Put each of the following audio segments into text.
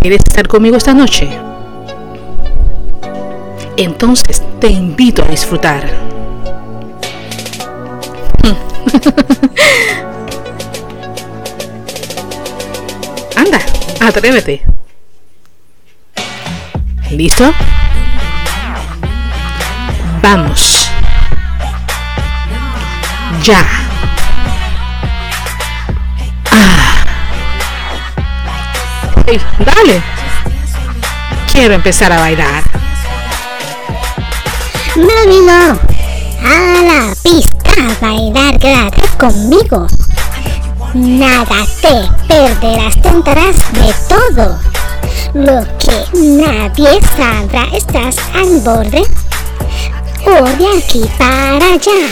¿Quieres estar conmigo esta noche? Entonces te invito a disfrutar. Anda, atrévete. ¿Listo? Vamos. Ya. Dale. Quiero empezar a bailar. No, A la pista bailar, quédate conmigo. Nada te perderás, tentarás de todo. Lo que nadie sabrá, estás al borde o de aquí para allá.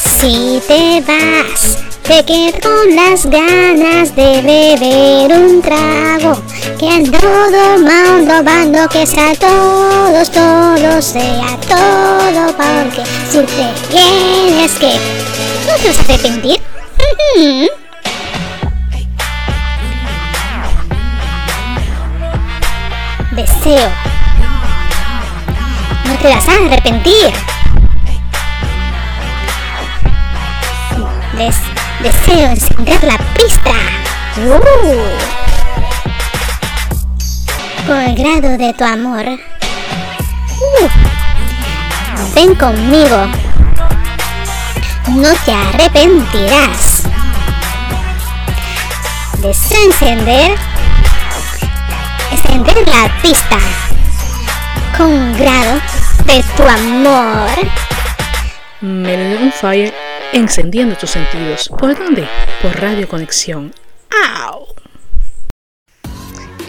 Si te vas, te quedo con las ganas de beber un trago. Que a todo mundo bando, que sea todos, todo sea todo, porque si te tienes que, no te vas a arrepentir. Deseo. No te vas a arrepentir. deseo encender la pista. Uh. Con el grado de tu amor. Uh. Ven conmigo. No te arrepentirás. Deseo encender. Encender la pista. Con grado de tu amor. Melon Fire encendiendo tus sentidos. ¿Por dónde? Por Radio Conexión. ¡Au!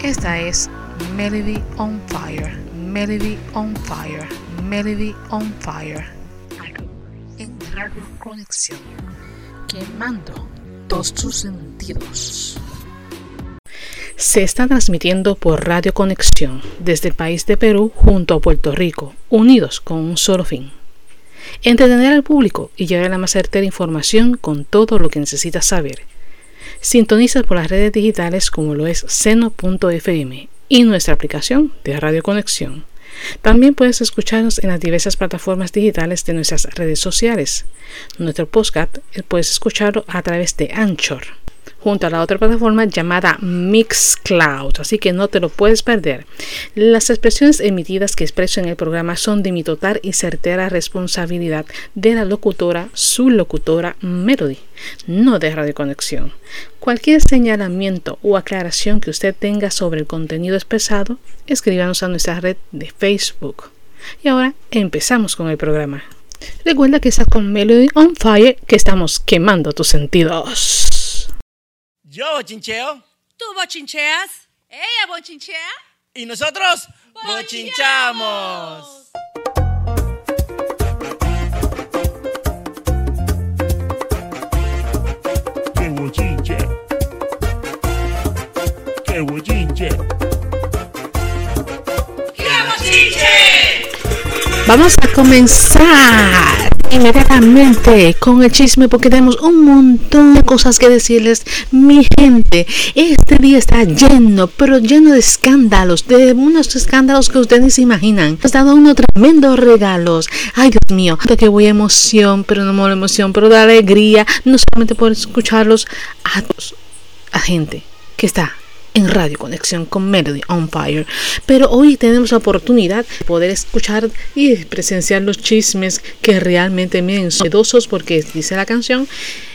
Esta es Melody on Fire, Melody on Fire, Melody on Fire. En Radio Conexión, quemando todos tus sentidos. Se está transmitiendo por Radio Conexión desde el país de Perú junto a Puerto Rico, unidos con un solo fin entretener al público y llevar la más certera información con todo lo que necesitas saber. Sintoniza por las redes digitales como lo es seno.fm y nuestra aplicación de Radio Conexión. También puedes escucharnos en las diversas plataformas digitales de nuestras redes sociales. Nuestro podcast eh, puedes escucharlo a través de Anchor junto a la otra plataforma llamada Mixcloud, así que no te lo puedes perder. Las expresiones emitidas que expreso en el programa son de mi total y certera responsabilidad de la locutora, su locutora Melody, no de Radio Conexión. Cualquier señalamiento o aclaración que usted tenga sobre el contenido expresado, escríbanos a nuestra red de Facebook. Y ahora empezamos con el programa. Recuerda que estás con Melody on Fire, que estamos quemando tus sentidos. Yo bochincheo. Tú bochincheas. Ella bochinchea. Y nosotros bochinchamos. ¡Qué bochinche! ¡Qué bochinche! ¡Qué bochinche! Vamos a comenzar inmediatamente con el chisme porque tenemos un montón de cosas que decirles. Mi gente, este día está lleno, pero lleno de escándalos, de unos escándalos que ustedes se imaginan. Nos dado unos tremendos regalos. Ay, Dios mío, que voy a emoción, pero no mola emoción, pero de alegría, no solamente por escucharlos a gente que está en Radio Conexión con Melody on Fire. Pero hoy tenemos la oportunidad de poder escuchar y presenciar los chismes que realmente miren son sedosos porque dice la canción,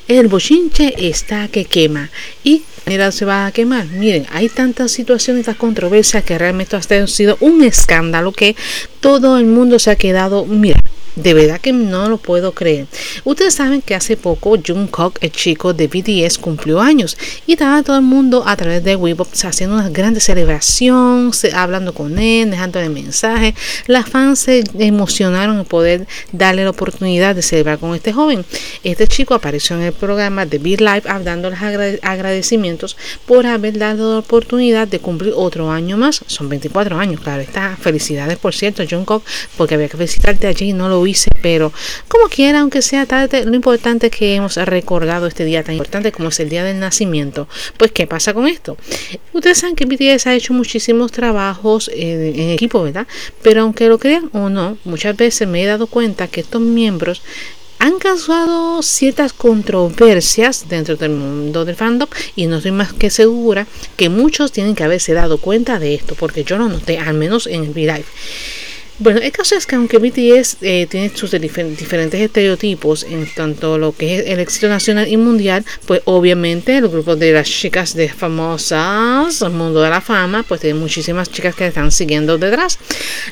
el bochinche está que quema. Y mira, se va a quemar. Miren, hay tantas situaciones, tantas controversias que realmente ha sido un escándalo que todo el mundo se ha quedado, mira, de verdad que no lo puedo creer. Ustedes saben que hace poco Jungkook, el chico de BTS, cumplió años y estaba todo el mundo a través de Weibo haciendo una grande celebración, hablando con él, dejándole mensajes. Las fans se emocionaron en poder darle la oportunidad de celebrar con este joven. Este chico apareció en el programa de Be Live dándoles agradecimientos por haber dado la oportunidad de cumplir otro año más. Son 24 años, claro está. Felicidades, por cierto, Jungkook, porque había que visitarte allí y no lo pero como quiera, aunque sea tarde, lo importante es que hemos recordado este día tan importante como es el día del nacimiento. Pues, ¿qué pasa con esto? Ustedes saben que BTS ha hecho muchísimos trabajos en, equipo, ¿verdad? Pero aunque lo crean o no, muchas veces me he dado cuenta que estos miembros han causado ciertas controversias dentro del mundo del fandom y no estoy más que segura que muchos tienen que haberse dado cuenta de esto porque yo lo noté al menos en el V-Live. Bueno, el caso es que aunque BTS eh, tiene sus diferentes estereotipos en tanto lo que es el éxito nacional y mundial, pues obviamente el grupo de las chicas de famosas, el mundo de la fama, pues tiene muchísimas chicas que están siguiendo detrás.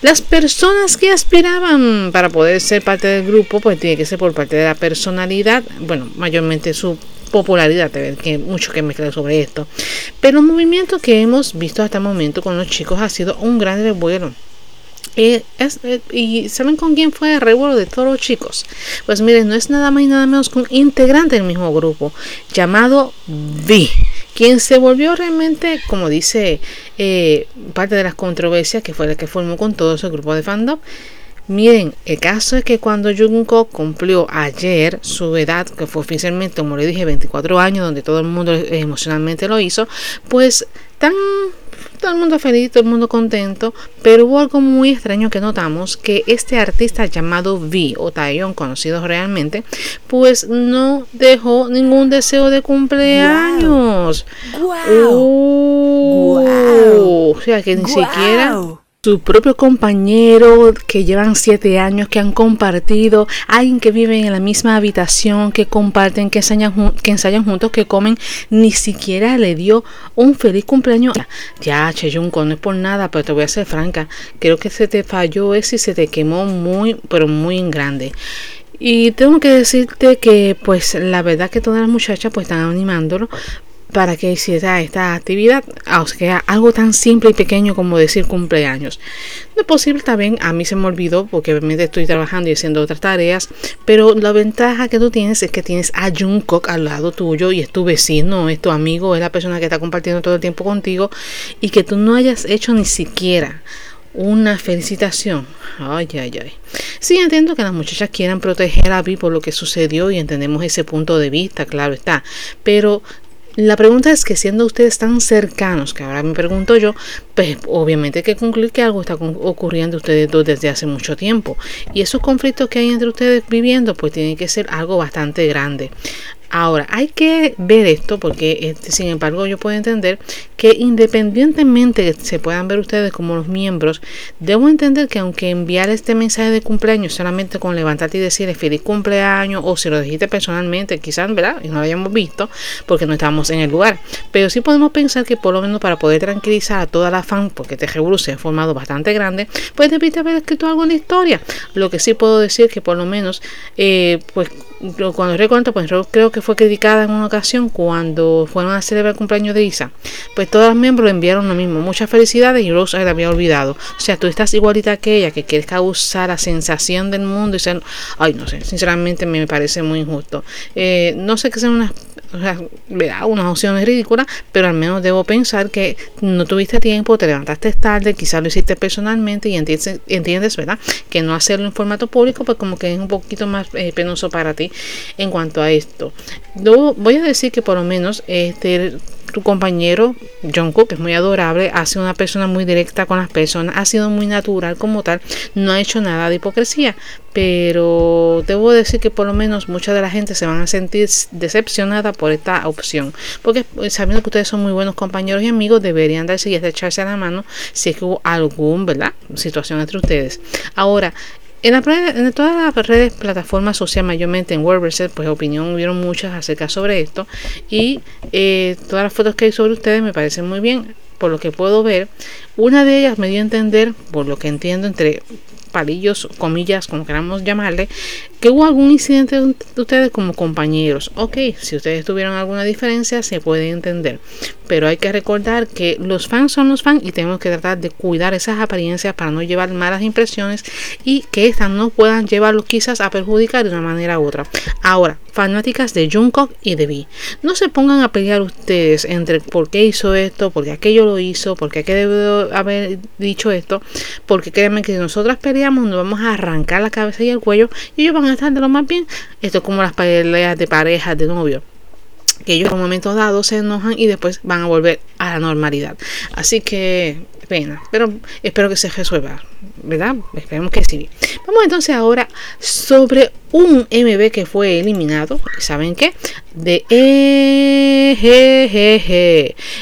Las personas que aspiraban para poder ser parte del grupo, pues tiene que ser por parte de la personalidad, bueno, mayormente su popularidad, que mucho que me sobre esto. Pero el movimiento que hemos visto hasta el momento con los chicos ha sido un gran revuelo eh, eh, ¿Y saben con quién fue el revuelo de todos los chicos? Pues miren, no es nada más y nada menos que un integrante del mismo grupo llamado V, quien se volvió realmente, como dice eh, parte de las controversias que fue la que formó con todo ese grupo de fandom. Miren, el caso es que cuando Jungkook cumplió ayer su edad, que fue oficialmente, como le dije, 24 años, donde todo el mundo emocionalmente lo hizo, pues tan todo el mundo feliz, todo el mundo contento, pero hubo algo muy extraño que notamos, que este artista llamado V o Taeyeon, conocido realmente, pues no dejó ningún deseo de cumpleaños. Wow. O sea que ni siquiera su propio compañero que llevan siete años, que han compartido, alguien que viven en la misma habitación, que comparten, que ensayan, que ensayan juntos, que comen, ni siquiera le dio un feliz cumpleaños. Ya, Cheyunco, no es por nada, pero te voy a ser franca, creo que se te falló ese y se te quemó muy, pero muy en grande. Y tengo que decirte que pues la verdad que todas las muchachas pues están animándolo, para que hiciera esta actividad, o sea, algo tan simple y pequeño como decir cumpleaños. No es posible también, a mí se me olvidó porque obviamente estoy trabajando y haciendo otras tareas, pero la ventaja que tú tienes es que tienes a Jungkook al lado tuyo y es tu vecino, es tu amigo, es la persona que está compartiendo todo el tiempo contigo y que tú no hayas hecho ni siquiera una felicitación. Ay, ay, ay. Sí, entiendo que las muchachas quieran proteger a Vi por lo que sucedió y entendemos ese punto de vista, claro está. Pero la pregunta es que siendo ustedes tan cercanos, que ahora me pregunto yo, pues obviamente hay que concluir que algo está ocurriendo ustedes dos desde hace mucho tiempo. Y esos conflictos que hay entre ustedes viviendo, pues tienen que ser algo bastante grande. Ahora, hay que ver esto porque, este, sin embargo, yo puedo entender que independientemente se puedan ver ustedes como los miembros, debo entender que aunque enviar este mensaje de cumpleaños solamente con levantarte y decirle feliz cumpleaños o si lo dijiste personalmente, quizás, ¿verdad? Y no lo hayamos visto porque no estábamos en el lugar. Pero sí podemos pensar que por lo menos para poder tranquilizar a toda la fan, porque este revuelo se ha formado bastante grande, pues debiste haber escrito algo en la historia. Lo que sí puedo decir que por lo menos, eh, pues cuando recuerdo, pues creo que fue criticada en una ocasión cuando fueron a celebrar el cumpleaños de Isa. Pues todos los miembros le enviaron lo mismo. Muchas felicidades y Rose la había olvidado. O sea, tú estás igualita que ella, que quieres causar la sensación del mundo y ser. Ay, no sé, sinceramente me parece muy injusto. Eh, no sé qué sean unas o sea, verá, unas opciones ridículas, pero al menos debo pensar que no tuviste tiempo, te levantaste tarde, quizás lo hiciste personalmente y entiendes, entiendes ¿verdad? Que no hacerlo en formato público, pues como que es un poquito más eh, penoso para ti en cuanto a esto. Yo voy a decir que por lo menos este tu compañero Jungkook, que es muy adorable, ha sido una persona muy directa con las personas, ha sido muy natural como tal, no ha hecho nada de hipocresía, pero debo decir que por lo menos mucha de la gente se van a sentir decepcionada por esta opción, porque sabiendo que ustedes son muy buenos compañeros y amigos, deberían darse y echarse a la mano si es que hubo algún, ¿verdad? situación entre ustedes. Ahora, en, todas las redes, plataformas sociales, mayormente en WordPress, pues opinión hubieron muchas acerca sobre esto. Y eh, todas las fotos que hay sobre ustedes me parecen muy bien. Por lo que puedo ver, una de ellas me dio a entender, por lo que entiendo, entre palillos, comillas, como queramos llamarle, que hubo algún incidente de ustedes como compañeros. Ok, si ustedes tuvieron alguna diferencia, se puede entender. pero hay que recordar que los fans son los fans y tenemos que tratar de cuidar esas apariencias para no llevar malas impresiones y que estas no puedan llevarlos quizás a perjudicar de una manera u otra. Ahora, fanáticas de Jungkook y de V, no se pongan a pelear ustedes entre por qué hizo esto, por qué aquello lo hizo, por qué debe haber dicho esto, porque créanme que si nosotras peleamos nos vamos a arrancar la cabeza y el cuello y ellos van a estar de lo más bien. Esto es como las peleas de parejas, de novio que ellos en un momento dado se enojan y después van a volver a la normalidad. Así que pena, pero espero que se resuelva, ¿verdad? Esperemos que sí. Vamos entonces ahora sobre un MB que fue eliminado, ¿saben qué? De EGGG.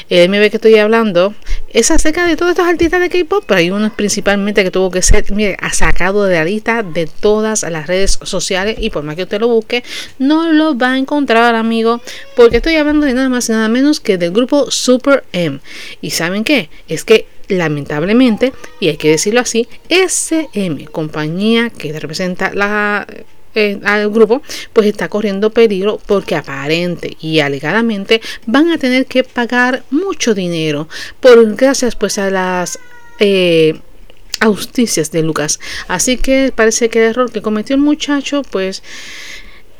El MB que estoy hablando es acerca de todos estos artistas de K-pop, pero hay uno principalmente que tuvo que ser, mire, sacado de la lista de todas las redes sociales y por más que usted lo busque, no lo va a encontrar, amigo, porque estoy hablando de nada más y nada menos que del grupo Super M. ¿Y saben qué? Es que lamentablemente, y hay que decirlo así, SM, compañía que representa la eh, al grupo, pues está corriendo peligro porque aparente y alegadamente van a tener que pagar mucho dinero por gracias pues a las eh, de Lucas. Así que parece que el error que cometió el muchacho pues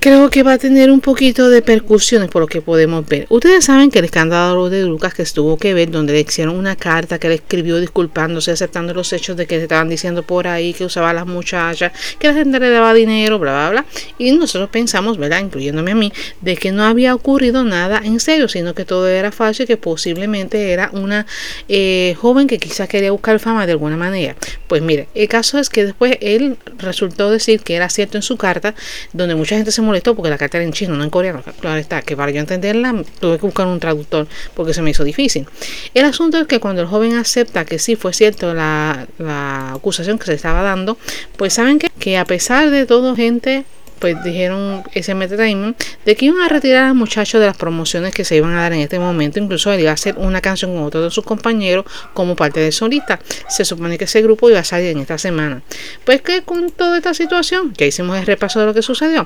creo que va a tener un poquito de percusiones por lo que podemos ver. Ustedes saben que el escándalo de Lucas que estuvo que ver, donde le hicieron una carta que le escribió disculpándose, aceptando los hechos de que se estaban diciendo por ahí que usaba las muchachas, que la gente le daba dinero, bla, bla, bla. Y nosotros pensamos, ¿verdad? Incluyéndome a mí, de que no había ocurrido nada en serio, sino que todo era falso y que posiblemente era una eh, joven que quizás quería buscar fama de alguna manera. Pues mire, el caso es que después él resultó decir que era cierto en su carta, donde mucha gente se molestó porque la carta era en chino, no en coreano. Claro está, que para yo entenderla tuve que buscar un traductor porque se me hizo difícil. El asunto es que cuando el joven acepta que sí fue cierto la, la acusación que se estaba dando, pues saben que, que a pesar de todo, gente pues dijeron ese Entertainment de que iban a retirar al muchacho de las promociones que se iban a dar en este momento. Incluso él iba a hacer una canción con otro de sus compañeros como parte de solista. Se supone que ese grupo iba a salir en esta semana. Pues que con toda esta situación, ya hicimos el repaso de lo que sucedió.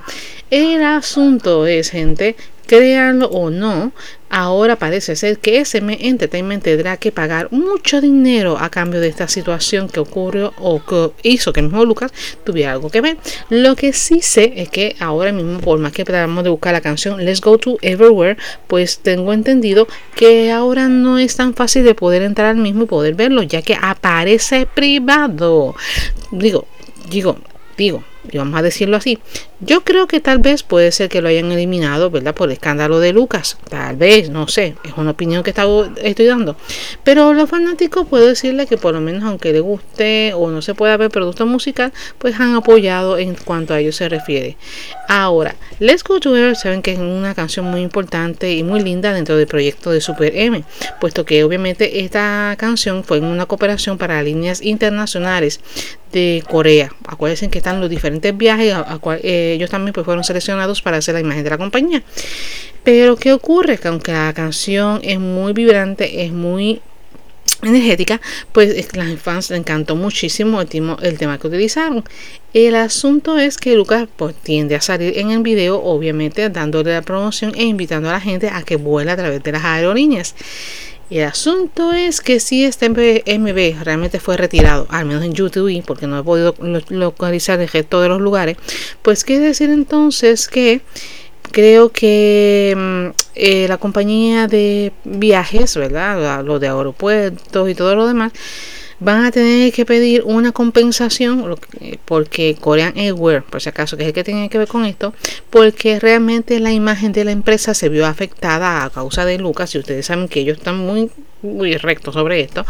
El asunto es, gente, créanlo o no, ahora parece ser que SM Entertainment tendrá que pagar mucho dinero a cambio de esta situación que ocurrió o que hizo que el mismo Lucas tuviera algo que ver. Lo que sí sé es que ahora mismo, por más que tratamos de buscar la canción Let's Go to Everywhere, pues tengo entendido que ahora no es tan fácil de poder entrar al mismo y poder verlo, ya que aparece privado. Digo, digo, digo, y vamos a decirlo así, yo creo que tal vez puede ser que lo hayan eliminado, ¿verdad? Por el escándalo de Lucas. Tal vez, no sé, es una opinión que estoy dando. Pero los fanáticos puedo decirle que por lo menos aunque le guste o no se pueda ver producto musical, pues han apoyado en cuanto a ello se refiere. Ahora, Let's Go Together saben que es una canción muy importante y muy linda dentro del proyecto de Super M, puesto que obviamente esta canción fue en una cooperación para líneas internacionales de Corea. Acuérdense que están los diferentes viajes a, eh, ellos también pues, fueron seleccionados para hacer la imagen de la compañía. Pero ¿qué ocurre? Que aunque la canción es muy vibrante, es muy energética, pues a las fans le encantó muchísimo el, el, tema que utilizaron. El asunto es que Lucas pues, tiende a salir en el video, obviamente dándole la promoción e invitando a la gente a que vuela a través de las aerolíneas. El asunto es que si este MB realmente fue retirado, al menos en YouTube, porque no he podido localizar resto de los lugares, pues quiere decir entonces que creo que mm, eh, la compañía de viajes, ¿verdad? Lo de aeropuertos y todo lo demás, van a tener que pedir una compensación porque Korean Airways, por si acaso, que es el que tiene que ver con esto, porque realmente la imagen de la empresa se vio afectada a causa de Lucas, y ustedes saben que ellos están muy, muy rectos sobre esto.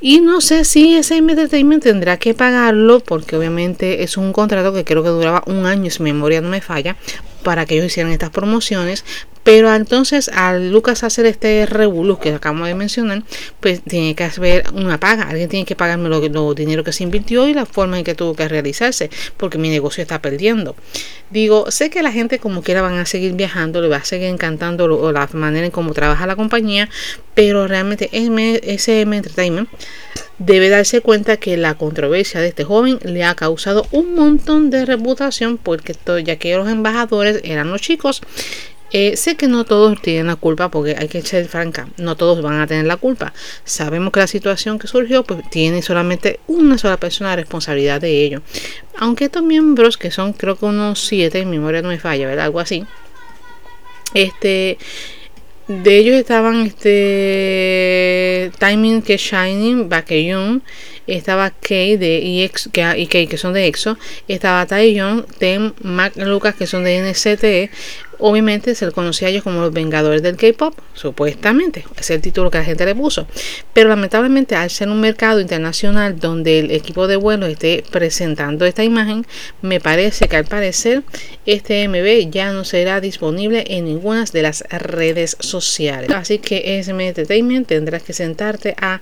Y no sé si ese Entertainment tendrá que pagarlo porque obviamente es un contrato que creo que duraba un año, si memoria no me falla, para que ellos hicieran estas promociones. Pero entonces al Lucas hacer este revolú que acabamos de mencionar, pues tiene que haber una paga. Alguien tiene que pagarme los lo dinero que se invirtió y la forma en que tuvo que realizarse, porque mi negocio está perdiendo. Digo, sé que la gente como quiera van a seguir viajando, le va a seguir encantando lo, la manera en cómo trabaja la compañía, pero realmente SM Entertainment debe darse cuenta que la controversia de este joven le ha causado un montón de reputación porque todo, ya que los embajadores eran los chicos Eh, sé que no todos tienen la culpa porque hay que ser franca, no todos van a tener la culpa. Sabemos que la situación que surgió pues tiene solamente una sola persona la responsabilidad de ello. Aunque estos miembros, que son creo que unos siete, en memoria no me falla, ¿verdad? Algo así. Este, de ellos estaban este Timing que Shining, Baekhyun, estaba Kay de EX, que, y Kay que son de EXO, estaba Taeyeon, Tem, Mac Lucas que son de NCT, Obviamente se le conocía a ellos como los Vengadores del K-Pop, supuestamente, es el título que la gente le puso. Pero lamentablemente al ser un mercado internacional donde el equipo de vuelo esté presentando esta imagen, me parece que al parecer este MB ya no será disponible en ninguna de las redes sociales. Así que SM Entertainment tendrás que sentarte a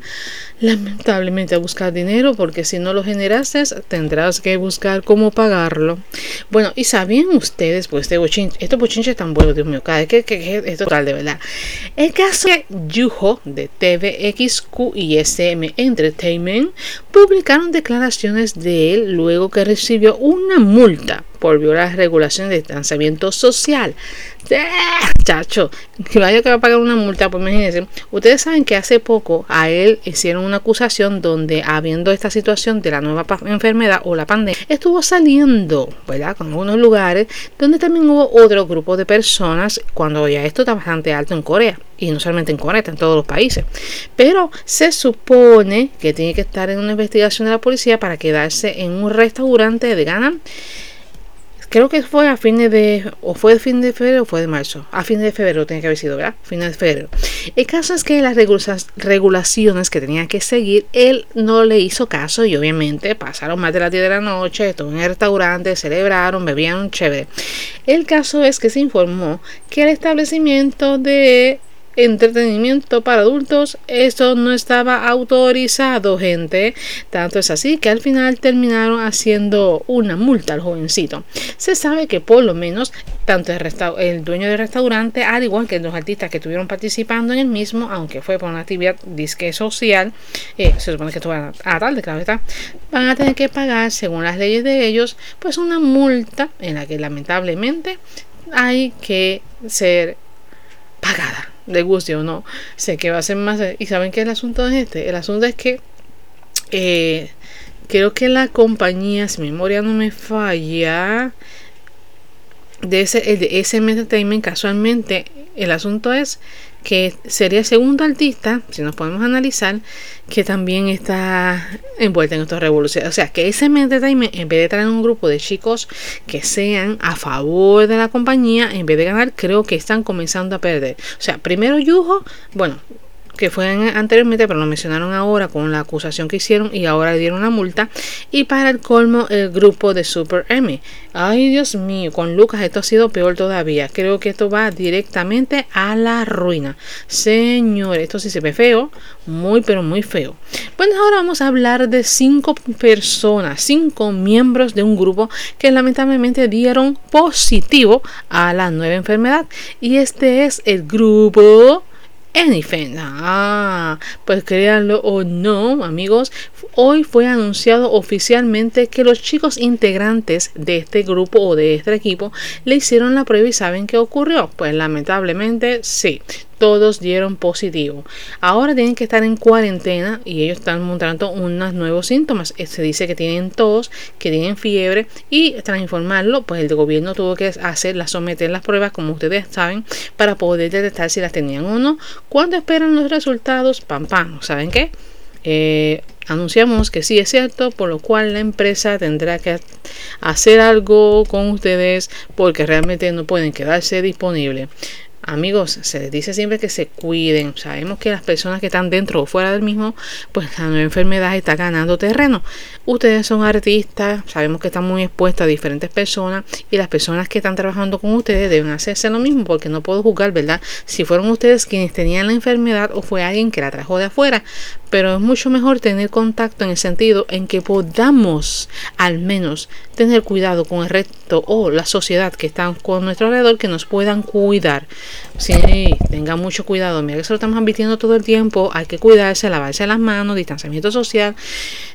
lamentablemente a buscar dinero porque si no lo generaste tendrás que buscar cómo pagarlo. Bueno, y sabían ustedes, pues este bochinche, estos bochinches tan buenos, Dios mío, cada que, que, es total de verdad. El caso de Yuho de TVXQ y SM Entertainment publicaron declaraciones de él luego que recibió una multa por violar las regulaciones de distanciamiento social. Chacho, que vaya que va a pagar una multa, pues imagínense. Ustedes saben que hace poco a él hicieron una acusación donde, habiendo esta situación de la nueva enfermedad o la pandemia, estuvo saliendo, ¿verdad? Con algunos lugares donde también hubo otro grupo de personas cuando ya esto está bastante alto en Corea. Y no solamente en Corea, en todos los países. Pero se supone que tiene que estar en una investigación de la policía para quedarse en un restaurante de Ghana creo que fue a fines de, o fue de fin de febrero o fue de marzo. A fines de febrero tiene que haber sido, ¿verdad? Fines de febrero. El caso es que las regulaciones que tenía que seguir, él no le hizo caso y obviamente pasaron más de las 10 de la noche, estuvo en el restaurante, celebraron, bebían chévere. El caso es que se informó que el establecimiento de entretenimiento para adultos, eso no estaba autorizado, gente. Tanto es así que al final terminaron haciendo una multa al jovencito. Se sabe que por lo menos tanto el, dueño del restaurante, al igual que los artistas que estuvieron participando en el mismo, aunque fue por una actividad disque social, eh, se supone que esto a la tarde, claro está, van a tener que pagar, según las leyes de ellos, pues una multa en la que lamentablemente hay que ser pagada de guste o no, sé que va a ser más. ¿Y saben qué el asunto es este? El asunto es que eh, creo que la compañía, si memoria no me falla, de ese, el de SM Entertainment, casualmente, el asunto es que sería el segundo artista, si nos podemos analizar, que también está envuelta en estas revoluciones. O sea, que ese Entertainment, en vez de traer un grupo de chicos que sean a favor de la compañía, en vez de ganar, creo que están comenzando a perder. O sea, primero Yujo, bueno, que fue anteriormente, pero lo mencionaron ahora con la acusación que hicieron y ahora le dieron una multa. Y para el colmo, el grupo de Super M. Ay, Dios mío, con Lucas esto ha sido peor todavía. Creo que esto va directamente a la ruina. Señor, esto sí se ve feo, muy, pero muy feo. Bueno, ahora vamos a hablar de cinco personas, cinco miembros de un grupo que lamentablemente dieron positivo a la nueva enfermedad. Y este es el grupo Anything. Ah, pues créanlo o no, amigos, hoy fue anunciado oficialmente que los chicos integrantes de este grupo o de este equipo le hicieron la prueba y saben qué ocurrió. Pues lamentablemente sí, todos dieron positivo. Ahora tienen que estar en cuarentena y ellos están mostrando unos nuevos síntomas. Eh, se dice que tienen tos, que tienen fiebre y tras informarlo, pues el gobierno tuvo que hacer, someter las pruebas, como ustedes saben, para poder detectar si las tenían o no. Cuando esperan los resultados, pam pam, ¿saben qué? Eh, anunciamos que sí es cierto, por lo cual la empresa tendrá que hacer algo con ustedes porque realmente no pueden quedarse disponibles. Amigos, se les dice siempre que se cuiden. Sabemos que las personas que están dentro o fuera del mismo, pues la nueva enfermedad está ganando terreno. Ustedes son artistas, sabemos que están muy expuestos a diferentes personas y las personas que están trabajando con ustedes deben hacerse lo mismo porque no puedo juzgar, ¿verdad? Si fueron ustedes quienes tenían la enfermedad o fue alguien que la trajo de afuera. Pero es mucho mejor tener contacto en el sentido en que podamos al menos tener cuidado con el resto o la sociedad que está con nuestro alrededor que nos puedan cuidar. Sí, tengan mucho cuidado. Mira que eso lo estamos advirtiendo todo el tiempo. Hay que cuidarse, lavarse las manos, distanciamiento social.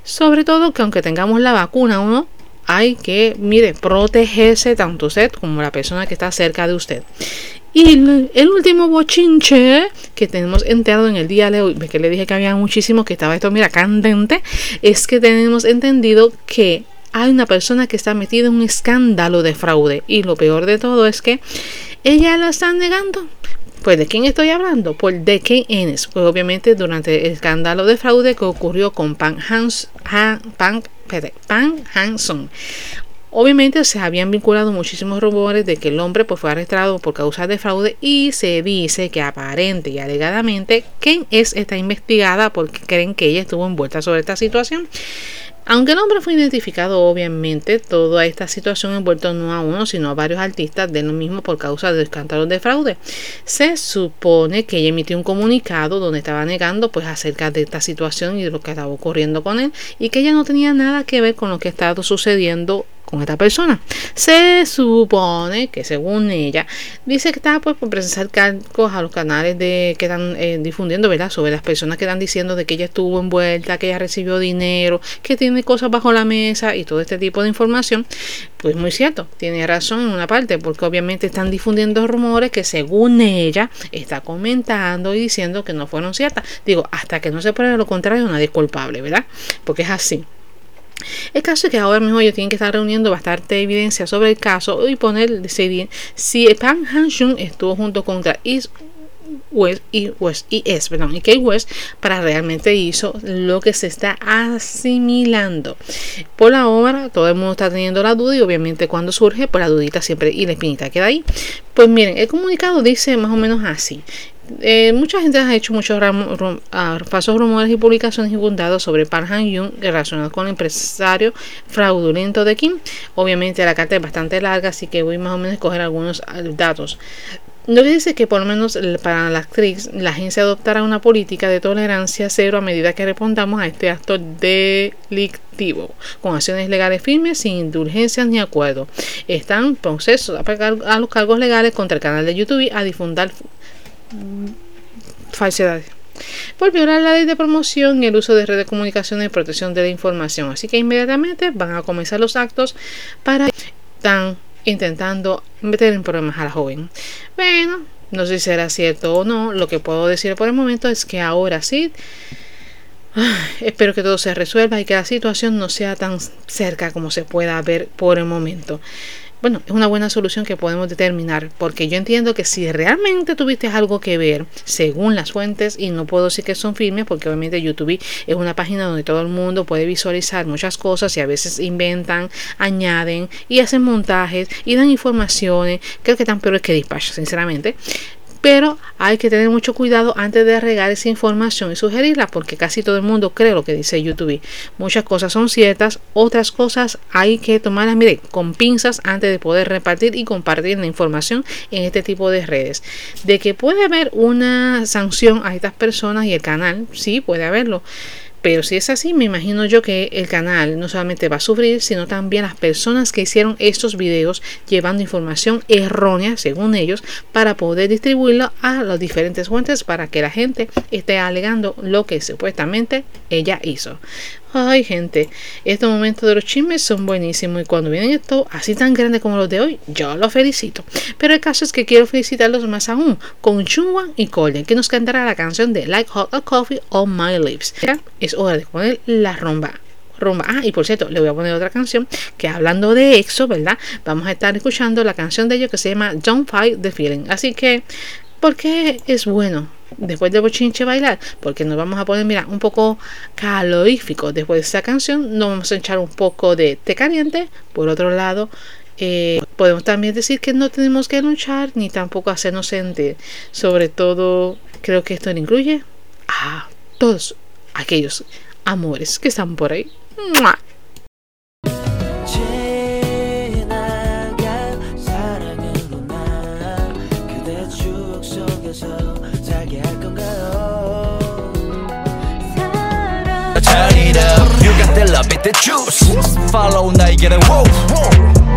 Sobre todo que aunque tengamos la vacuna uno hay que, mire, protegerse tanto usted como la persona que está cerca de usted. Y el último bochinche que tenemos enterado en el día de hoy, que le dije que había muchísimo, que estaba esto, mira, candente, es que tenemos entendido que hay una persona que está metida en un escándalo de fraude. Y lo peor de todo es que ella lo está negando. Pues de quién estoy hablando? Pues de Ken Ennis. Pues obviamente durante el escándalo de fraude que ocurrió con Pan, Hans, Pan, Pan Hanson. Obviamente se habían vinculado muchísimos rumores de que el hombre pues, fue arrestado por causa de fraude y se dice que aparente y alegadamente Ken es está investigada porque creen que ella estuvo envuelta sobre esta situación. Aunque el hombre fue identificado, obviamente, toda esta situación envuelto no a uno, sino a varios artistas de lo mismo por causa de escándalos de fraude. Se supone que ella emitió un comunicado donde estaba negando pues acerca de esta situación y de lo que estaba ocurriendo con él y que ella no tenía nada que ver con lo que estaba sucediendo con esta persona. Se supone que según ella dice que está pues por presentar cargos a los canales de que están eh, difundiendo, ¿verdad? Sobre las personas que están diciendo de que ella estuvo envuelta, que ella recibió dinero, que tiene cosas bajo la mesa y todo este tipo de información. Pues muy cierto, tiene razón en una parte, porque obviamente están difundiendo rumores que según ella está comentando y diciendo que no fueron ciertas. Digo, hasta que no se pruebe lo contrario, nadie es culpable, ¿verdad? Porque es así. El caso es que ahora mismo ellos tienen que estar reuniendo bastante evidencia sobre el caso y poner si, si Pan Han-shun estuvo junto contra Is West y West y S, perdón, y Kate West para realmente hizo lo que se está asimilando. Por la obra, todo el mundo está teniendo la duda y obviamente cuando surge, pues la dudita siempre y la espinita queda ahí. Pues miren, el comunicado dice más o menos así. Eh, mucha gente ha hecho muchos ah, falsos rumores y publicaciones infundados sobre Park Han-yoon relacionados con el empresario fraudulento de Kim. Obviamente la carta es bastante larga, así que voy más o menos a escoger algunos ah, datos. No dice que por lo menos para la actriz la agencia adoptará una política de tolerancia cero a medida que respondamos a este acto delictivo, con acciones legales firmes, sin indulgencias ni acuerdo. Están procesos a a los cargos legales contra el canal de YouTube a difundir falsedades por violar la ley de promoción y el uso de redes de comunicación y protección de la información. Así que inmediatamente van a comenzar los actos para están intentando meter en problemas a la joven. Bueno, no sé si será cierto o no. Lo que puedo decir por el momento es que ahora sí. espero que todo se resuelva y que la situación no sea tan cerca como se pueda ver por el momento bueno, es una buena solución que podemos determinar, porque yo entiendo que si realmente tuviste algo que ver, según las fuentes, y no puedo decir que son firmes, porque obviamente YouTube es una página donde todo el mundo puede visualizar muchas cosas y a veces inventan, añaden y hacen montajes y dan informaciones, creo que tan peores que dispatch, sinceramente pero hay que tener mucho cuidado antes de regar esa información y sugerirla porque casi todo el mundo cree lo que dice YouTube. Muchas cosas son ciertas, otras cosas hay que tomarlas, mire, con pinzas antes de poder repartir y compartir la información en este tipo de redes. De que puede haber una sanción a estas personas y el canal, sí, puede haberlo pero si es así, me imagino yo que el canal no solamente va a sufrir, sino también las personas que hicieron estos videos llevando información errónea, según ellos, para poder distribuirlo a las diferentes fuentes para que la gente esté alegando lo que supuestamente ella hizo. Ay, gente, estos momentos de los chismes son buenísimos y cuando vienen estos así tan grandes como los de hoy, yo los felicito. Pero el caso es que quiero felicitarlos más aún con Chungwan y Colin, que nos cantará la canción de Like Hot a Coffee on My Lips. Es hora de poner la rumba. Rumba. Ah, y por cierto, le voy a poner otra canción que hablando de EXO, ¿verdad? Vamos a estar escuchando la canción de ellos que se llama Don't Fight the Feeling. Así que, ¿por qué es bueno? Después de Bochinche bailar, porque nos vamos a poner, mira, un poco calorífico. Después de esta canción, nos vamos a echar un poco de té caliente. Por otro lado, eh, podemos también decir que no tenemos que luchar ni tampoco hacernos sentir. Sobre todo, creo que esto incluye a todos aquellos amores que están por ahí. the love it the juice Follow 나에게는 wow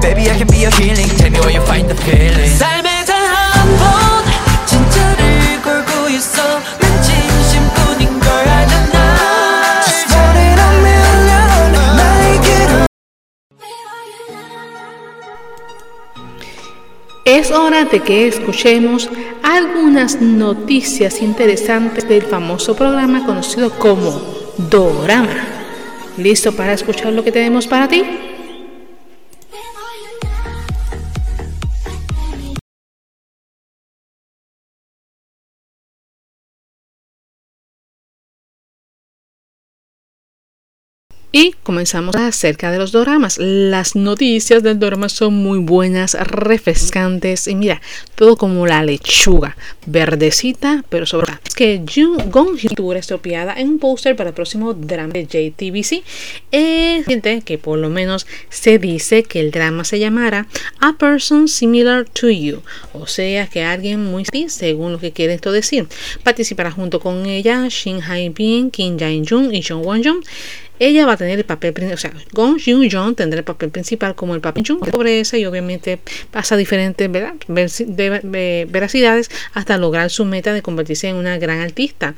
Baby I can be your healing Tell me where you find the feeling 삶의 단한번 진짜를 걸고 있어 난 진심뿐인 걸 알잖아 Just one in a million 나에게로 Es hora de que escuchemos algunas noticias interesantes del famoso programa conocido como Dorama. ¿Listo para escuchar lo que tenemos para ti? Y comenzamos acerca de los doramas. Las noticias del dorama son muy buenas, refrescantes y mira, todo como la lechuga, verdecita, pero sobre Es que Gong estuvo estropeada en un póster para el próximo drama de JTBC. Es que por lo menos se dice que el drama se llamará A Person Similar to You, o sea que alguien muy según lo que quiere esto decir. Participará junto con ella Shin Hai Bin, Kim Jae-jung y Jung Won-jung. Ella va a tener el papel principal, o sea, Gong Jung Jong tendrá el papel principal como el papel de pobreza y obviamente pasa diferentes veracidades hasta lograr su meta de convertirse en una gran artista.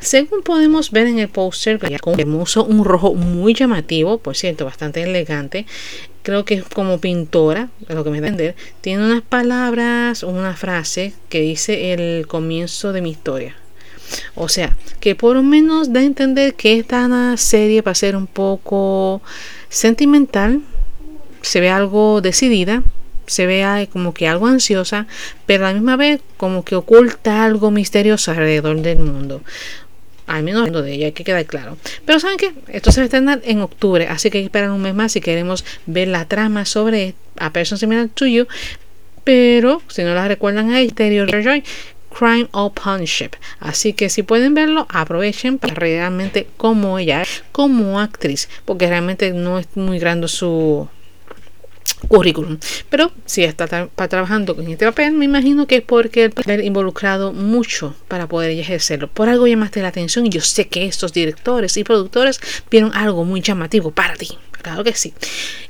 Según podemos ver en el póster, con hermoso, un rojo muy llamativo, por cierto, bastante elegante. Creo que es como pintora, a lo que me da entender. Tiene unas palabras, una frase que dice el comienzo de mi historia. O sea, que por lo menos da a entender que esta serie va a ser un poco sentimental, se ve algo decidida, se ve como que algo ansiosa, pero a la misma vez como que oculta algo misterioso alrededor del mundo. Al menos de ella, hay que quedar claro. Pero ¿saben qué? Esto se va a estrenar en octubre, así que hay que esperar un mes más si queremos ver la trama sobre A Person Similar to You. Pero si no la recuerdan a Interior Joy, Crime or Puniship. Así que si pueden verlo, aprovechen para realmente como ella como actriz, porque realmente no es muy grande su currículum. Pero si está trabajando con este papel, me imagino que es porque haber involucrado mucho para poder ejercerlo. Por algo llamaste la atención y yo sé que estos directores y productores vieron algo muy llamativo para ti. Claro que sí.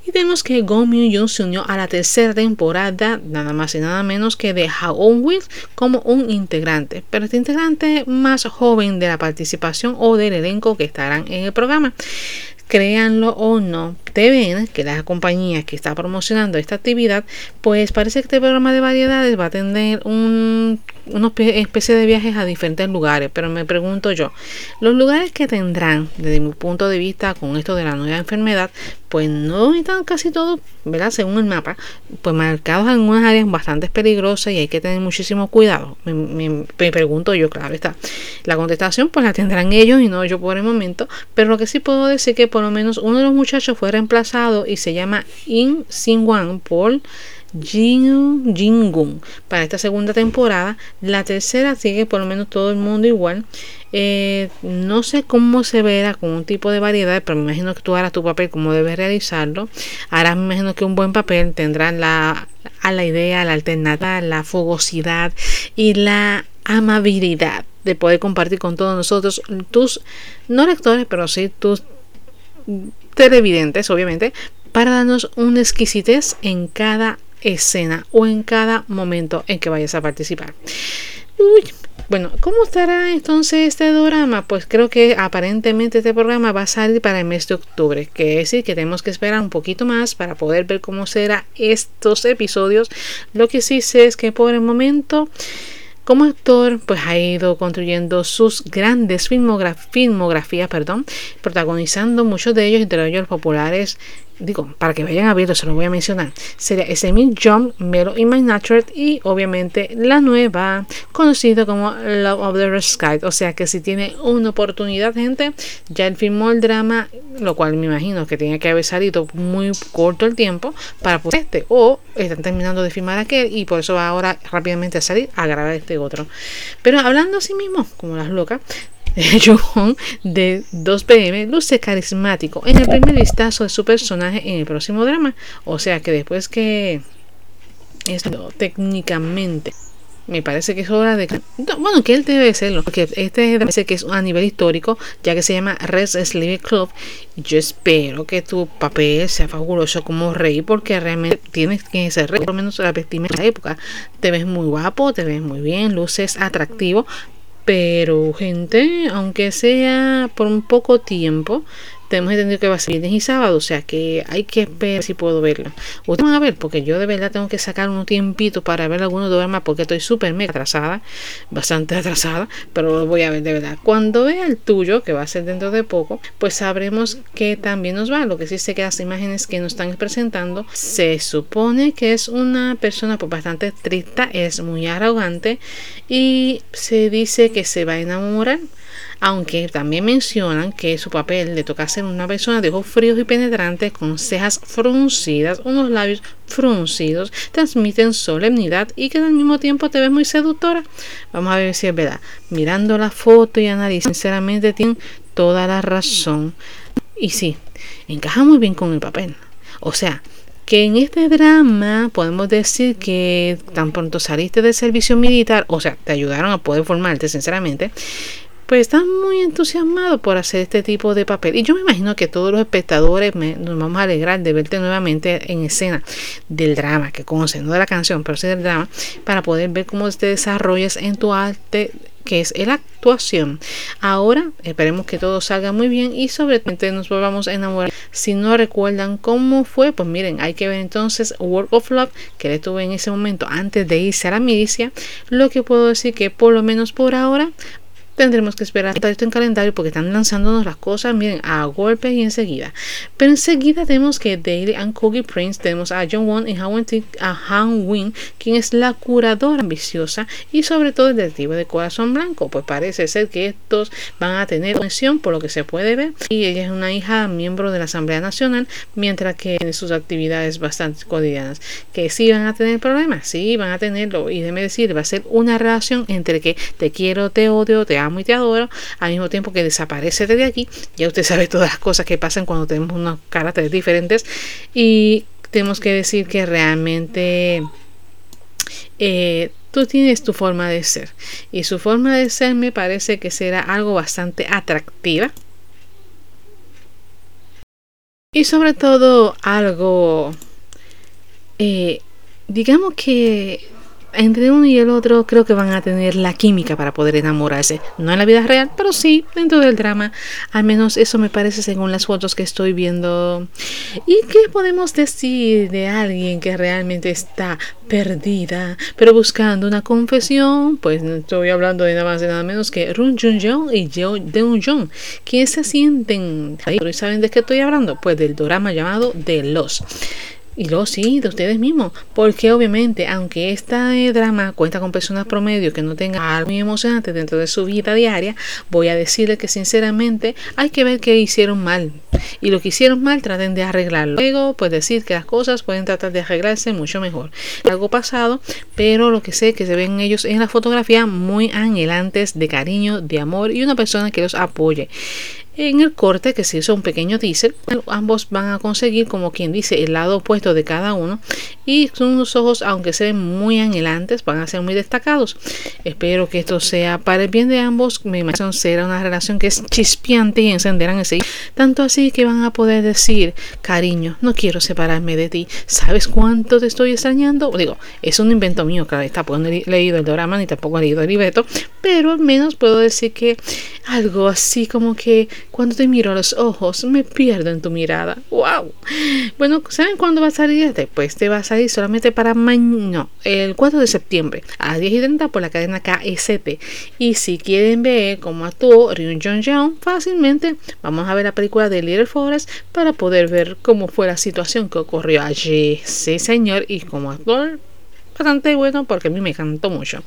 Y vemos que Go Myung se unió a la tercera temporada, nada más y nada menos que de How como un integrante. Pero este integrante más joven de la participación o del elenco que estarán en el programa créanlo o no, TVN, que es la compañía que está promocionando esta actividad, pues parece que este programa de variedades va a tener un, una especie de viajes a diferentes lugares. Pero me pregunto yo, los lugares que tendrán, desde mi punto de vista, con esto de la nueva enfermedad, pues no están casi todos, ¿verdad? Según el mapa, pues marcados en algunas áreas bastante peligrosas y hay que tener muchísimo cuidado. Me, pregunto yo, claro está. La contestación pues la tendrán ellos y no yo por el momento, pero lo que sí puedo decir que por lo menos uno de los muchachos fue reemplazado y se llama In Sin Wan por Jin Jingun para esta segunda temporada. La tercera sigue por lo menos todo el mundo igual. Eh, no sé cómo se verá con un tipo de variedad, pero me imagino que tú harás tu papel como debes realizarlo. Ahora me imagino que un buen papel tendrá la, a la idea, la alternativa, la fogosidad y la amabilidad de poder compartir con todos nosotros, tus, no lectores, pero sí tus televidentes, obviamente, para darnos una exquisitez en cada escena o en cada momento en que vayas a participar. bueno, ¿cómo estará entonces este drama? Pues creo que aparentemente este programa va a salir para el mes de octubre, que es decir que tenemos que esperar un poquito más para poder ver cómo serán estos episodios. Lo que sí sé es que por el momento como actor, pues ha ido construyendo sus grandes filmografías, perdón, protagonizando muchos de ellos, entre ellos los populares digo, para que vayan a verlo, se lo voy a mencionar, sería Semi Jump, Melo in My Nature y obviamente la nueva, conocida como Love of the Sky. O sea que si tiene una oportunidad, gente, ya él filmó el drama, lo cual me imagino que tiene que haber salido muy corto el tiempo para poder este, o están terminando de filmar aquel y por eso va ahora rápidamente a salir a grabar este otro. Pero hablando así mismo, como las locas, De 2PM luce carismático. En el primer vistazo de su personaje en el próximo drama. O sea que después que esto técnicamente me parece que es hora de bueno que él debe serlo porque este parece que es a nivel histórico ya que se llama Red Sleeve Club. Yo espero que tu papel sea fabuloso como rey porque realmente tienes que ser rey por lo menos la vestimenta de la época. Te ves muy guapo te ves muy bien luces atractivo pero gente, aunque sea por un poco tiempo, tenemos entendido que va a ser viernes y sábado, o sea que hay que ver si puedo verlo. Ustedes van a ver, porque yo de verdad tengo que sacar un tiempito para ver algunos dramas porque estoy súper mega atrasada, bastante atrasada, pero lo voy a ver de verdad. Cuando vea el tuyo, que va a ser dentro de poco, pues sabremos que también nos va. Lo que sí sé que las imágenes que nos están presentando se supone que es una persona pues bastante triste, es muy arrogante y se dice que se va a enamorar aunque también mencionan que su papel le toca ser una persona de ojos fríos y penetrantes con cejas fruncidas, unos labios fruncidos, transmiten solemnidad y que al mismo tiempo te ves muy seductora. Vamos a ver si es verdad. Mirando la foto y analizando, sinceramente tienen toda la razón. Y sí, encaja muy bien con el papel. O sea, que en este drama podemos decir que tan pronto saliste del servicio militar, o sea, te ayudaron a poder formarte, sinceramente, pues están muy entusiasmados por hacer este tipo de papel. Y yo me imagino que todos los espectadores nos vamos a alegrar de verte nuevamente en escena del drama, que conocen, no de la canción, pero sí del drama, para poder ver cómo te desarrollas en tu arte que es la actuación. Ahora esperemos que todo salga muy bien y sobre todo nos volvamos a enamorar. Si no recuerdan cómo fue, pues miren, hay que ver entonces Work of Love que le tuve en ese momento antes de irse a la milicia. Lo que puedo decir que por lo menos por ahora tendremos que esperar esto en calendario porque están lanzándonos las cosas, miren, a golpe y enseguida. Pero enseguida tenemos que Daily and Cookie Prince, tenemos a John Won y a Han Win, quien es la curadora ambiciosa y sobre todo el detective de corazón blanco. Pues parece ser que estos van a tener conexión por lo que se puede ver. Y ella es una hija miembro de la Asamblea Nacional, mientras que en sus actividades bastante cotidianas. Que sí van a tener problemas, sí van a tenerlo. Y déjeme decir, va a ser una relación entre que te quiero, te odio, te amo amo y te adoro, al mismo tiempo que desaparece de aquí. Ya usted sabe todas las cosas que pasan cuando tenemos unos caracteres diferentes. Y tenemos que decir que realmente eh, tú tienes tu forma de ser. Y su forma de ser me parece que será algo bastante atractiva. Y sobre todo algo, eh, digamos que entre uno y el otro creo que van a tener la química para poder enamorarse. No en la vida real, pero sí dentro del drama. Al menos eso me parece según las fotos que estoy viendo. ¿Y qué podemos decir de alguien que realmente está perdida, pero buscando una confesión? Pues estoy hablando de nada más y nada menos que Run Jun Jung y Jeo Deun Jung, quienes se sienten. ¿Y saben de qué estoy hablando? Pues del drama llamado The Los. Y luego sí, de ustedes mismos. Porque obviamente, aunque este drama cuenta con personas promedio que no tengan algo muy emocionante dentro de su vida diaria, voy a decirles que sinceramente hay que ver qué hicieron mal. Y lo que hicieron mal traten de arreglarlo. Luego, pues decir que las cosas pueden tratar de arreglarse mucho mejor. Algo pasado, pero lo que sé que se ven ellos en la fotografía muy anhelantes de cariño, de amor y una persona que los apoye. En el corte que se hizo un pequeño teaser, ambos van a conseguir, como quien dice, el lado opuesto de cada uno y son unos ojos, aunque se ven muy anhelantes, van a ser muy destacados. Espero que esto sea para el bien de ambos. Me imagino será una relación que es chispeante y encenderán ese. Tanto así que van a poder decir, cariño, no quiero separarme de ti. ¿Sabes cuánto te estoy extrañando? Digo, es un invento mío, claro está, porque no he leído el drama ni tampoco he leído el libreto, pero al menos puedo decir que algo así como que cuando te miro a los ojos, me pierdo en tu mirada. ¡Wow! Bueno, ¿saben cuándo va a salir? Después te va a salir solamente para mañana, el 4 de septiembre, a las 10 y 30 por la cadena KST. Y si quieren ver cómo actuó Ryun Jong Jeon, fácilmente vamos a ver la película de Little Forest para poder ver cómo fue la situación que ocurrió allí. Sí, señor, y cómo actuó bastante bueno porque a mí me encantó mucho.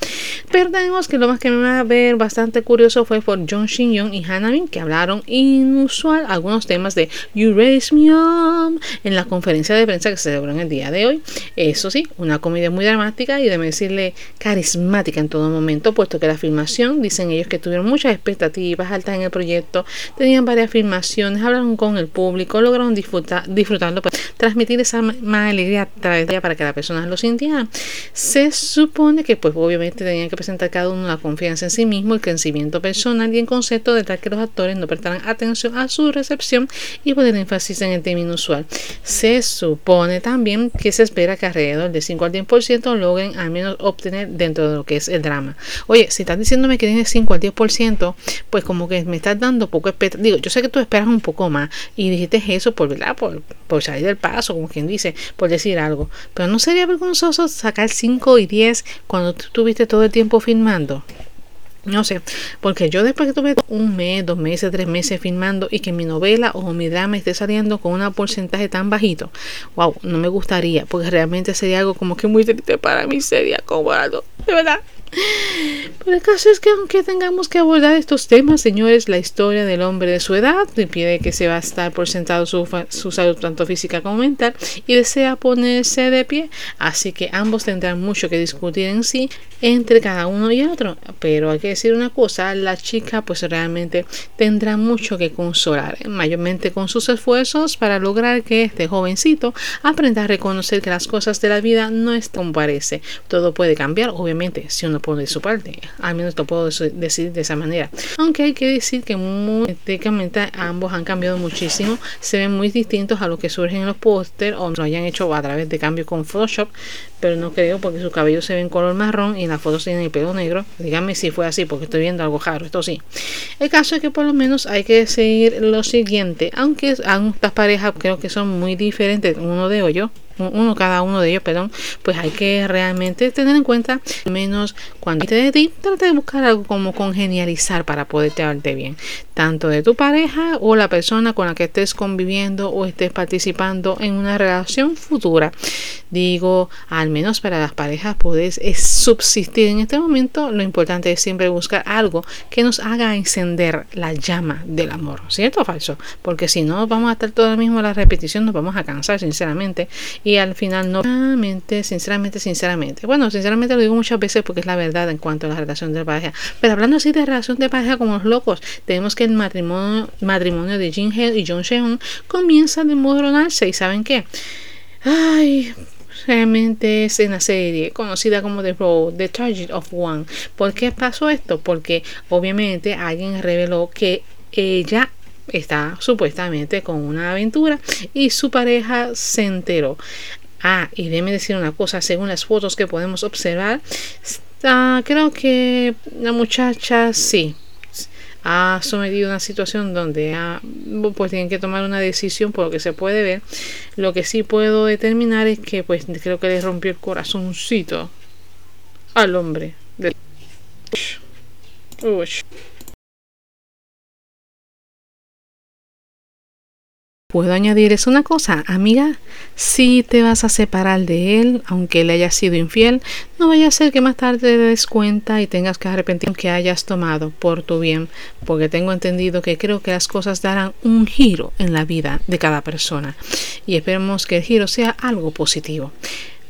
Pero tenemos que lo más que me va a ver bastante curioso fue por John Shin Young y Hannah Min que hablaron inusual algunos temas de You Raise Me Up en la conferencia de prensa que se celebró en el día de hoy. Eso sí, una comedia muy dramática y de decirle carismática en todo momento, puesto que la filmación, dicen ellos que tuvieron muchas expectativas altas en el proyecto, tenían varias filmaciones, hablaron con el público, lograron disfrutar, disfrutarlo, pues, transmitir esa más alegría a través de ella para que las personas lo sintieran. Se supone que pues obviamente tenían que presentar cada uno la confianza en sí mismo, el crecimiento personal y el concepto de tal que los actores no prestarán atención a su recepción y poner énfasis en el término usual. Se supone también que se espera que alrededor del 5 al 10% logren al menos obtener dentro de lo que es el drama. Oye, si estás diciéndome que tienes 5 al 10%, pues como que me estás dando poco Digo, yo sé que tú esperas un poco más y dijiste eso por, ¿verdad? Por, por salir del paso, como quien dice, por decir algo. Pero no sería vergonzoso sacar 5 y 10 cuando tú estuviste todo el tiempo filmando. No sé, porque yo después que tuve un mes, dos meses, tres meses filmando y que mi novela o mi drama esté saliendo con un porcentaje tan bajito, wow, no me gustaría, porque realmente sería algo como que muy triste para mí, sería como de verdad. Pero el caso es que aunque tengamos que abordar estos temas, señores, la historia del hombre de su edad impide que se va a estar por sentado su, salud tanto física como mental y desea ponerse de pie, así que ambos tendrán mucho que discutir en sí entre cada uno y otro. Pero hay que decir una cosa, la chica pues realmente tendrá mucho que consolar, mayormente con sus esfuerzos para lograr que este jovencito aprenda a reconocer que las cosas de la vida no es como parece. Todo puede cambiar, obviamente, si uno pone su parte. Al menos lo puedo decir de esa manera. Aunque hay que decir que muy ambos han cambiado muchísimo. Se ven muy distintos a lo que surgen en los póster o lo hayan hecho a través de cambios con Photoshop pero no creo porque su cabello se ve en color marrón y en la foto tiene el pelo negro. Dígame si fue así porque estoy viendo algo raro, esto sí. El caso es que por lo menos hay que seguir lo siguiente, aunque estas parejas creo que son muy diferentes uno de ellos uno cada uno de ellos, perdón, pues hay que realmente tener en cuenta, al menos cuando te de ti, trata de buscar algo como congenializar para poderte verte bien, tanto de tu pareja o la persona con la que estés conviviendo o estés participando en una relación futura. Digo, al menos para las parejas puedes subsistir en este momento, lo importante es siempre buscar algo que nos haga encender la llama del amor, ¿cierto o falso? Porque si no vamos a estar todo el mismo la repetición, nos vamos a cansar sinceramente y al final no sinceramente, sinceramente, sinceramente. Bueno, sinceramente lo digo muchas veces porque es la verdad en cuanto a la relación de pareja. Pero hablando así de relación de pareja como los locos, tenemos que el matrimonio, matrimonio de Jin Hye y Jung Seon comienza a desmoronarse y ¿saben qué? Ay, realmente es en la serie conocida como The Road, The Target of One. ¿Por qué pasó esto? Porque obviamente alguien reveló que ella está supuestamente con una aventura y su pareja se enteró. Ah, y déme decir una cosa, según las fotos que podemos observar, creo que la muchacha sí ha sometido una situación donde ha, pues tienen que tomar una decisión por lo que se puede ver. Lo que sí puedo determinar es que pues creo que le rompió el corazoncito al hombre. De... Puedo añadir es una cosa, amiga, si te vas a separar de él, aunque le haya sido infiel, no vaya a ser que más tarde te des cuenta y tengas que arrepentir que hayas tomado por tu bien, porque tengo entendido que creo que las cosas darán un giro en la vida de cada persona y esperemos que el giro sea algo positivo.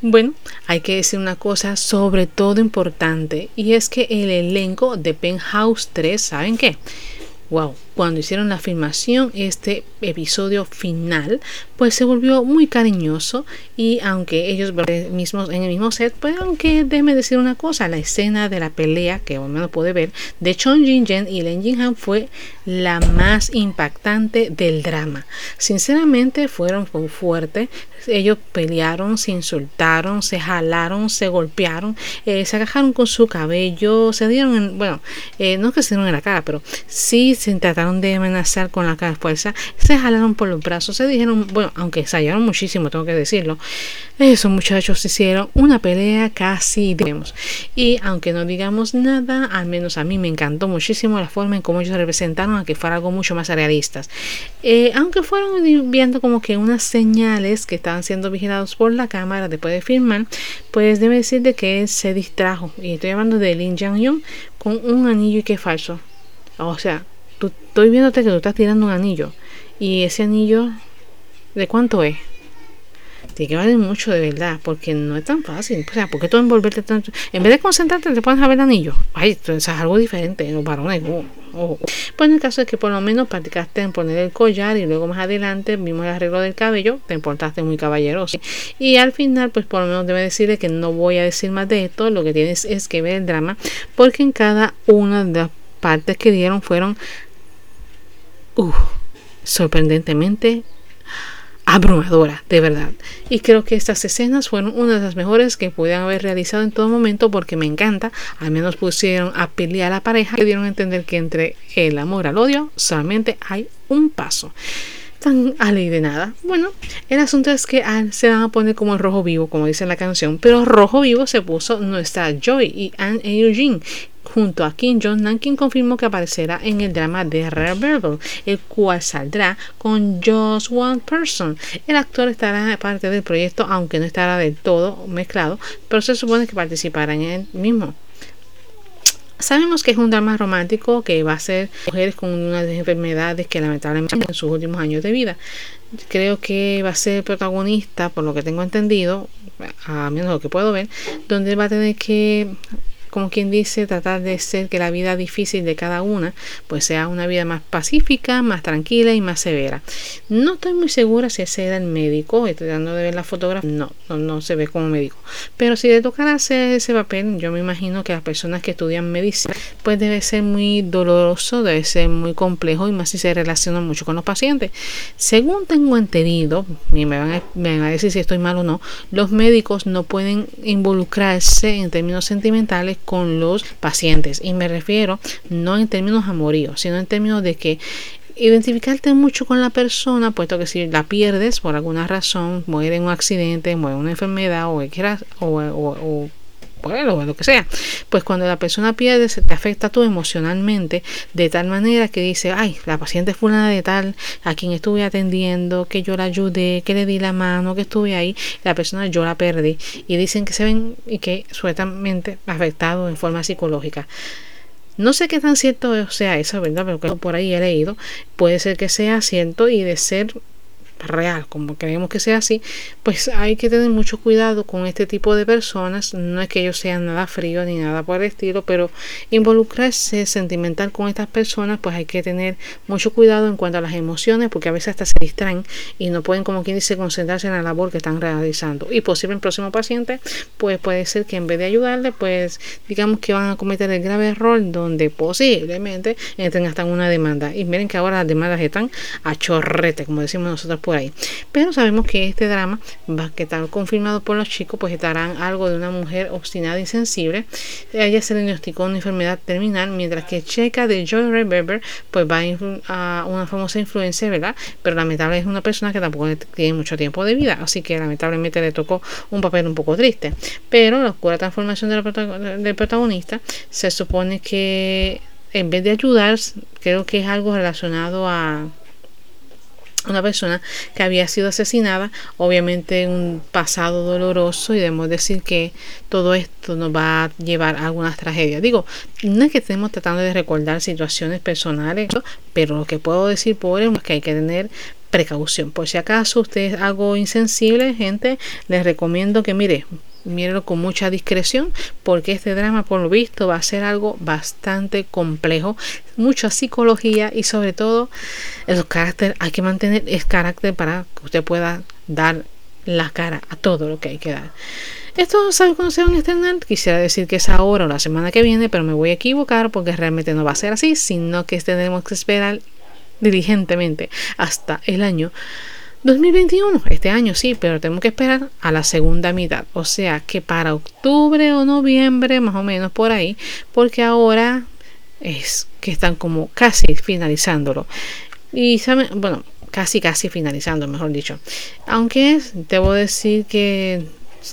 Bueno, hay que decir una cosa sobre todo importante y es que el elenco de Penthouse 3, ¿saben qué? Wow, cuando hicieron la filmación, este episodio final, pues se volvió muy cariñoso y aunque ellos mismos en el mismo set, pues aunque déjeme decir una cosa, la escena de la pelea que al menos puede ver de Chong Jin Jen y Len Jin Han fue la más impactante del drama. Sinceramente fueron fuertes, ellos pelearon, se insultaron, se jalaron, se golpearon, eh, se agajaron con su cabello, se dieron, en, bueno, eh, no que se dieron en la cara, pero sí se trataron de amenazar con la fuerza, se jalaron por los brazos, se dijeron, bueno, aunque ensayaron muchísimo, tengo que decirlo, esos muchachos hicieron una pelea casi, digamos. Y aunque no digamos nada, al menos a mí me encantó muchísimo la forma en cómo ellos representaron a que fuera algo mucho más realistas. Eh, aunque fueron viendo como que unas señales que estaban siendo vigilados por la cámara después de filmar, pues debe decir de que él se distrajo. Y estoy hablando de Lin Jang-yong con un anillo y que falso. O sea, estoy viéndote que tú estás tirando un anillo. ¿Y ese anillo de cuánto es? tiene que valer mucho de verdad, porque no es tan fácil. O sea, porque tú envolverte tanto. En vez de concentrarte, te pones a ver el anillo. Ay, entonces es algo diferente en los varones. Oh. Pues en el caso de que por lo menos practicaste en poner el collar y luego más adelante vimos el arreglo del cabello, te importaste muy caballeroso. Y al final, pues por lo menos debe decirle que no voy a decir más de esto. Lo que tienes es que ver el drama, porque en cada una de las partes que dieron fueron uh, sorprendentemente abrumadora, de verdad. Y creo que estas escenas fueron una de las mejores que pudieran haber realizado en todo momento porque me encanta. Al menos pusieron a pelear a la pareja y dieron a entender que entre el amor al odio solamente hay un paso. Tan a ley de nada. Bueno, el asunto es que se van a poner como el rojo vivo, como dice la canción, pero rojo vivo se puso nuestra Joy y Anne Eugene junto a Kim Jong-nam, quien confirmó que aparecerá en el drama de Rebel, el cual saldrá con Just One Person. El actor estará parte del proyecto, aunque no estará del todo mezclado, pero se supone que participará en el mismo. Sabemos que es un drama romántico que va a ser mujeres con unas enfermedades que lamentablemente en sus últimos años de vida. Creo que va a ser protagonista, por lo que tengo entendido, a menos lo que puedo ver, donde va a tener que como quien dice, tratar de ser que la vida difícil de cada una pues sea una vida más pacífica, más tranquila y más severa. No estoy muy segura si ese era el médico, estoy tratando de ver la fotografía, no, no, se ve como médico. Pero si le tocara hacer ese papel, yo me imagino que las personas que estudian medicina pues debe ser muy doloroso, debe ser muy complejo y más si se relaciona mucho con los pacientes. Según tengo entendido, y me van me van a decir si estoy mal o no, los médicos no pueden involucrarse en términos sentimentales con los pacientes. Y me refiero no en términos amoríos, sino en términos de que identificarte mucho con la persona, puesto que si la pierdes por alguna razón, muere en un accidente, muere en una enfermedad o, o, o bueno, lo que sea. Pues cuando la persona pierde, se te afecta tú emocionalmente de tal manera que dice, ay, la paciente fulana de tal, a quien estuve atendiendo, que yo la ayudé, que le di la mano, que estuve ahí, la persona yo la perdí. Y dicen que se ven y que sueltamente afectado en forma psicológica. No sé qué tan cierto sea eso, ¿verdad? Pero por ahí he leído. Puede ser que sea cierto y de ser real, como queremos que sea así, pues hay que tener mucho cuidado con este tipo de personas. No es que ellos sean nada fríos ni nada por el estilo, pero involucrarse sentimental con estas personas, pues hay que tener mucho cuidado en cuanto a las emociones, porque a veces hasta se distraen y no pueden, como quien dice, concentrarse en la labor que están realizando. Y posible el próximo paciente, pues puede ser que en vez de ayudarle, pues digamos que van a cometer el grave error donde posiblemente entren hasta una demanda. Y miren que ahora las demandas están a chorrete, como decimos nosotros ahí. Pero sabemos que este drama va a estar confirmado por los chicos, pues estarán algo de una mujer obstinada y sensible. ella se diagnosticó una enfermedad terminal, mientras que Checa de Joy Ray pues va a una famosa influencia, ¿verdad? Pero lamentablemente es una persona que tampoco tiene mucho tiempo de vida, así que lamentablemente le tocó un papel un poco triste. Pero la oscura transformación del protagonista se supone que en vez de ayudar, creo que es algo relacionado a una persona que había sido asesinada, obviamente un pasado doloroso y debemos decir que todo esto nos va a llevar a algunas tragedias. Digo, no es que estemos tratando de recordar situaciones personales, pero lo que puedo decir por es que hay que tener precaución. Por si acaso usted es algo insensible, gente, les recomiendo que mire, mírenlo con mucha discreción porque este drama por lo visto va a ser algo bastante complejo, mucha psicología y sobre todo el carácter, hay que mantener el carácter para que usted pueda dar la cara a todo lo que hay que dar. Esto sabe cuándo se van a estrenar. Quisiera decir que es ahora o la semana que viene, pero me voy a equivocar porque realmente no va a ser así, sino que tenemos que esperar diligentemente hasta el año 2021, este año sí, pero tenemos que esperar a la segunda mitad. O sea que para octubre o noviembre, más o menos por ahí, porque ahora es que están como casi finalizándolo. Y bueno, casi casi finalizando, mejor dicho. Aunque debo decir que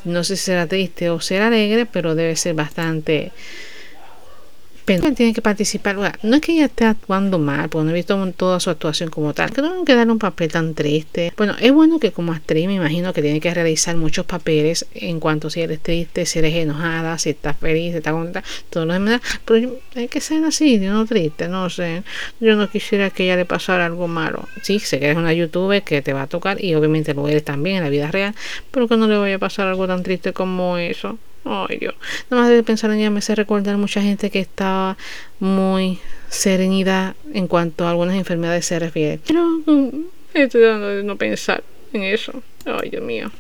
no sé si será triste o será alegre, pero debe ser bastante pero tiene que participar. no es que ella esté actuando mal, porque no he visto toda su actuación como tal. Creo que darle un papel tan triste. Bueno, es bueno que como actriz me imagino que tiene que realizar muchos papeles en cuanto si eres triste, si eres enojada, si estás feliz, si estás contenta, todo lo demás. Pero hay que ser así, no triste, no sé. Yo no quisiera que ella le pasara algo malo. Sí, sé que eres una youtuber que te va a tocar y obviamente lo eres también en la vida real, pero que no le vaya a pasar algo tan triste como eso. Ay, Dios. Nada más de pensar en ella me hace recordar mucha gente que estaba muy serenidad en cuanto a algunas enfermedades se refiere. Pero mm, estoy dando de no pensar en eso. Ay, Dios mío.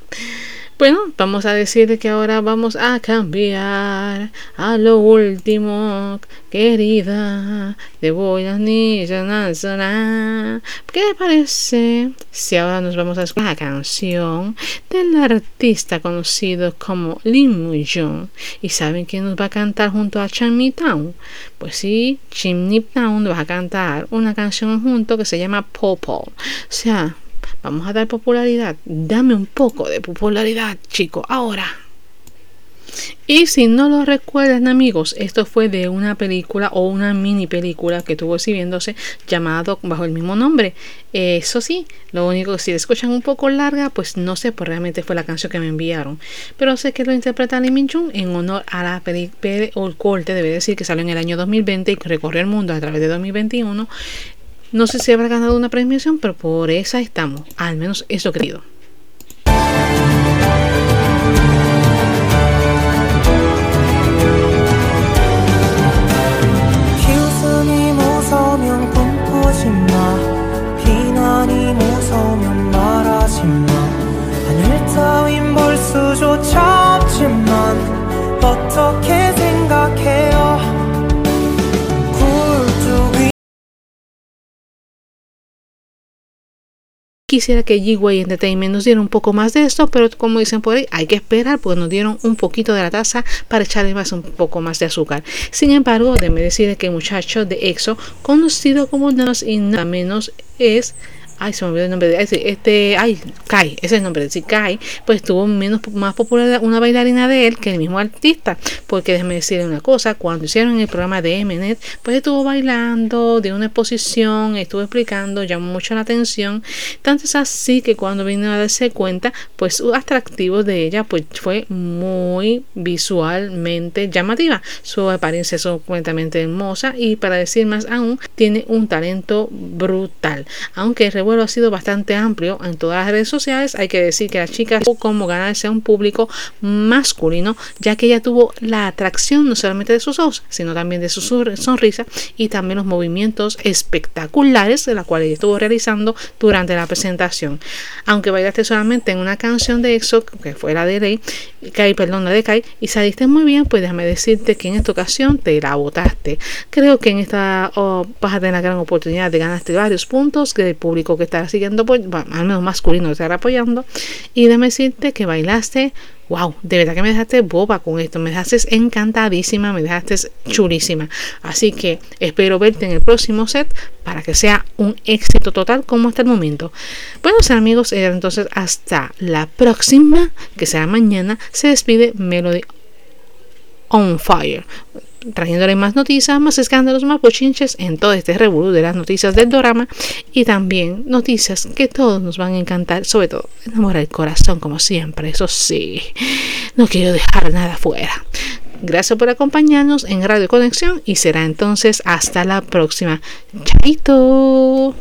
Bueno, vamos a decir que ahora vamos a cambiar a lo último, querida. Te voy a ¿Qué te parece si ahora nos vamos a escuchar la canción del artista conocido como Lim Moo ¿Y saben quién nos va a cantar junto a Chimney Town? Pues sí, Chimney Town nos va a cantar una canción junto que se llama Popo. O sea, Vamos a dar popularidad. Dame un poco de popularidad, chico, ahora. Y si no lo recuerdan amigos, esto fue de una película o una mini película que estuvo exhibiéndose llamado bajo el mismo nombre. Eso sí, lo único que si la escuchan un poco larga, pues no sé, pues realmente fue la canción que me enviaron. Pero sé que lo interpreta Lee Min Jung en honor a la película o el corte, debe decir que salió en el año 2020 y recorrió el mundo a través de 2021. No sé si habrá ganado una premiación, pero por esa estamos. Al menos eso creo. Quisiera que G-Way Entertainment nos diera un poco más de esto, pero como dicen por ahí, hay que esperar, porque nos dieron un poquito de la taza para echarle más un poco más de azúcar. Sin embargo, déme decir que el muchacho de EXO, conocido como más y nada menos, es ay, se me olvidó el nombre de este, ay, Kai, ese es el nombre. De Kai, pues tuvo menos, más popular una bailarina de él que el mismo artista, porque déjeme decirle una cosa, cuando hicieron el programa de Mnet, pues estuvo bailando, de una exposición, estuvo explicando, llamó mucho la atención, tanto es así que cuando vino a darse cuenta, pues su atractivo de ella, pues fue muy visualmente llamativa, su apariencia es completamente hermosa y para decir más aún, tiene un talento brutal, aunque vuelo ha sido bastante amplio en todas las redes sociales. Hay que decir que la chica como ganarse a un público masculino, ya que ella tuvo la atracción no solamente de sus ojos, sino también de su sonrisa y también los movimientos espectaculares de la cual ella estuvo realizando durante la presentación. Aunque bailaste solamente en una canción de EXO, que fue la de Rey, Kai, perdón, la de Kai, y saliste muy bien, pues déjame decirte que en esta ocasión te la botaste. Creo que en esta oh, vas a tener la gran oportunidad de ganarte varios puntos que el público que estará siguiendo, al menos masculino, estará apoyando. Y déjame decirte que bailaste, wow, de verdad que me dejaste boba con esto, me dejaste encantadísima, me dejaste chulísima. Así que espero verte en el próximo set para que sea un éxito total como hasta el momento. Bueno, amigos, eh, entonces hasta la próxima, que será mañana, se despide Melody on Fire trayéndole más noticias, más escándalos, más pochinches en todo este revolú de las noticias del drama y también noticias que todos nos van a encantar, sobre todo enamorar el corazón como siempre, eso sí, no quiero dejar nada fuera. Gracias por acompañarnos en Radio Conexión y será entonces hasta la próxima. Chaito.